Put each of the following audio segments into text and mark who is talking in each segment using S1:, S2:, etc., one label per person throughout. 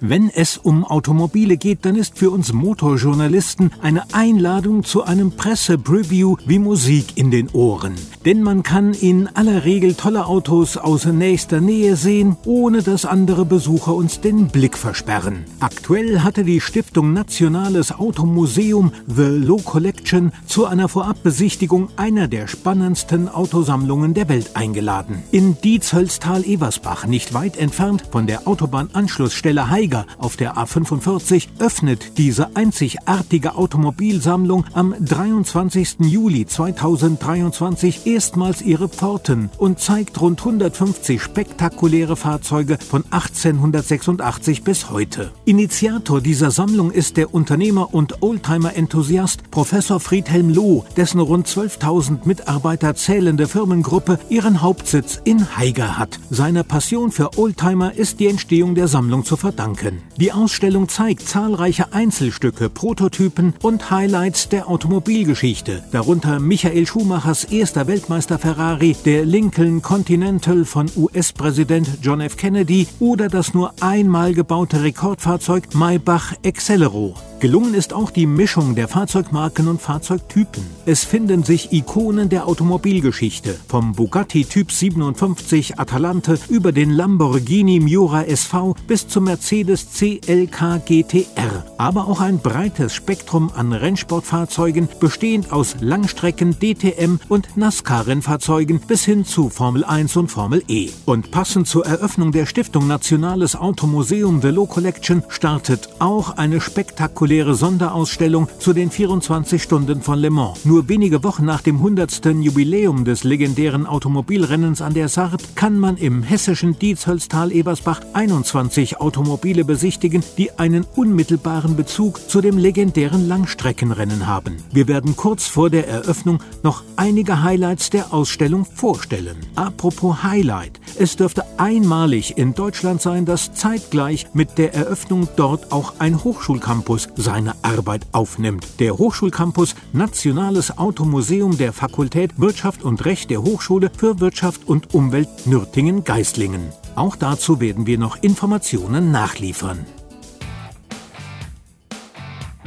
S1: Wenn es um Automobile geht, dann ist für uns Motorjournalisten eine Einladung zu einem Pressepreview wie Musik in den Ohren. Denn man kann in aller Regel tolle Autos aus nächster Nähe sehen, ohne dass andere Besucher uns den Blick versperren. Aktuell hatte die Stiftung Nationales Automuseum The Low Collection zu einer Vorabbesichtigung einer der spannendsten Autosammlungen der Welt eingeladen. In Dietz-Hölztal-Eversbach, nicht weit entfernt von der Autobahnanschlussstelle Heide, Steiger auf der A45 öffnet diese einzigartige Automobilsammlung am 23. Juli 2023 erstmals ihre Pforten und zeigt rund 150 spektakuläre Fahrzeuge von 1886 bis heute. Initiator dieser Sammlung ist der Unternehmer und Oldtimer-Enthusiast Professor Friedhelm Loh, dessen rund 12.000 Mitarbeiter zählende Firmengruppe ihren Hauptsitz in Haiger hat. Seiner Passion für Oldtimer ist die Entstehung der Sammlung zu verdanken danken. Die Ausstellung zeigt zahlreiche Einzelstücke, Prototypen und Highlights der Automobilgeschichte, darunter Michael Schumachers erster Weltmeister Ferrari, der Lincoln Continental von US-Präsident John F. Kennedy oder das nur einmal gebaute Rekordfahrzeug Maybach Accelero. Gelungen ist auch die Mischung der Fahrzeugmarken und Fahrzeugtypen. Es finden sich Ikonen der Automobilgeschichte, vom Bugatti Typ 57 Atalante über den Lamborghini Miura SV bis zum Mercedes CLK GTR, aber auch ein breites Spektrum an Rennsportfahrzeugen, bestehend aus Langstrecken, DTM und NASCAR-Rennfahrzeugen bis hin zu Formel 1 und Formel E. Und passend zur Eröffnung der Stiftung Nationales Automuseum Velo Collection startet auch eine spektakuläre spektakuläre Sonderausstellung zu den 24 Stunden von Le Mans. Nur wenige Wochen nach dem 100. Jubiläum des legendären Automobilrennens an der Sarb kann man im hessischen Dietz-Hölztal-Ebersbach 21 Automobile besichtigen, die einen unmittelbaren Bezug zu dem legendären Langstreckenrennen haben. Wir werden kurz vor der Eröffnung noch einige Highlights der Ausstellung vorstellen. Apropos Highlight, es dürfte einmalig in Deutschland sein, dass zeitgleich mit der Eröffnung dort auch ein Hochschulcampus seine Arbeit aufnimmt. Der Hochschulcampus Nationales Automuseum der Fakultät Wirtschaft und Recht der Hochschule für Wirtschaft und Umwelt Nürtingen-Geislingen. Auch dazu werden wir noch Informationen nachliefern.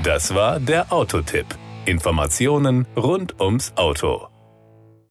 S2: Das war der Autotipp. Informationen rund ums Auto.